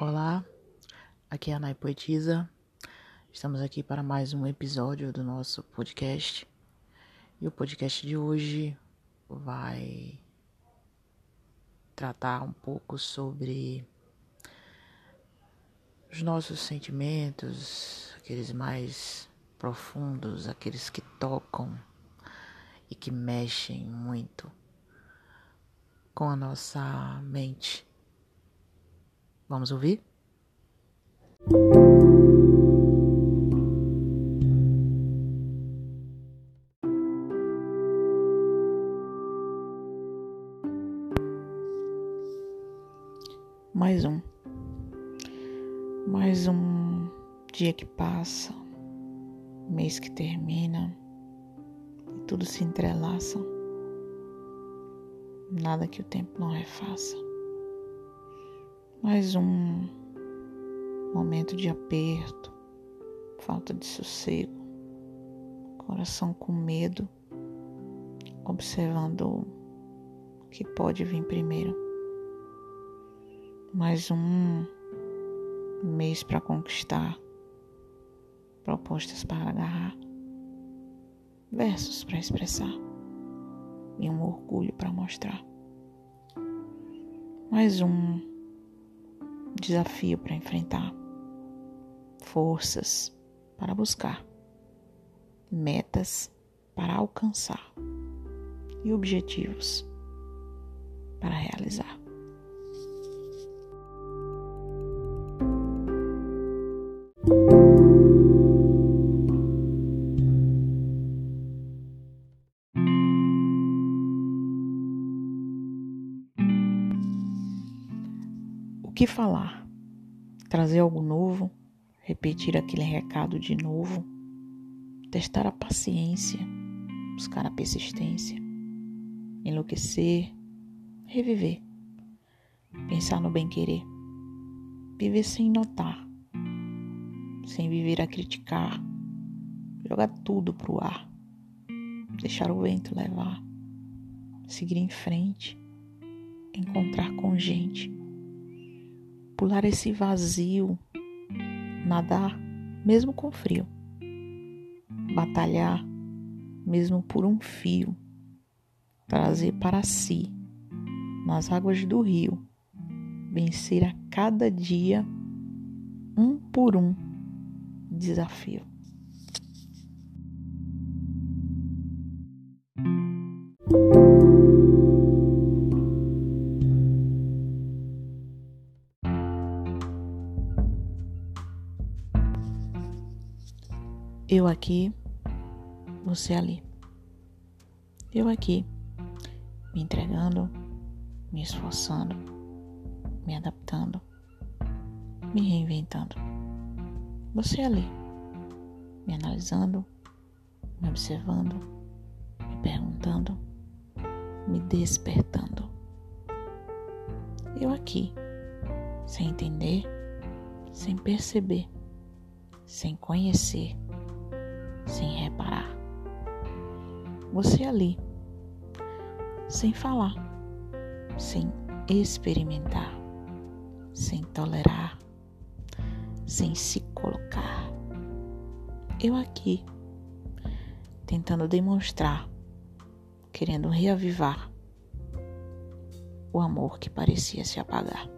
Olá, aqui é a Nai Poetisa. Estamos aqui para mais um episódio do nosso podcast. E o podcast de hoje vai tratar um pouco sobre os nossos sentimentos, aqueles mais profundos, aqueles que tocam e que mexem muito com a nossa mente Vamos ouvir? Mais um. Mais um dia que passa, mês que termina e tudo se entrelaça. Nada que o tempo não refaça. Mais um momento de aperto, falta de sossego, coração com medo, observando o que pode vir primeiro. Mais um mês para conquistar, propostas para agarrar, versos para expressar e um orgulho para mostrar. Mais um desafio para enfrentar, forças para buscar, metas para alcançar. E objetivos para realizar. Que falar? Trazer algo novo? Repetir aquele recado de novo? Testar a paciência? Buscar a persistência? Enlouquecer? Reviver? Pensar no bem-querer? Viver sem notar? Sem viver a criticar? Jogar tudo pro ar? Deixar o vento levar? Seguir em frente? Encontrar com gente? Pular esse vazio, nadar mesmo com frio, batalhar mesmo por um fio, trazer para si, nas águas do rio, vencer a cada dia, um por um, desafio. Eu aqui, você ali. Eu aqui, me entregando, me esforçando, me adaptando, me reinventando. Você ali, me analisando, me observando, me perguntando, me despertando. Eu aqui, sem entender, sem perceber, sem conhecer sem reparar. Você ali, sem falar, sem experimentar, sem tolerar, sem se colocar. Eu aqui, tentando demonstrar, querendo reavivar o amor que parecia se apagar.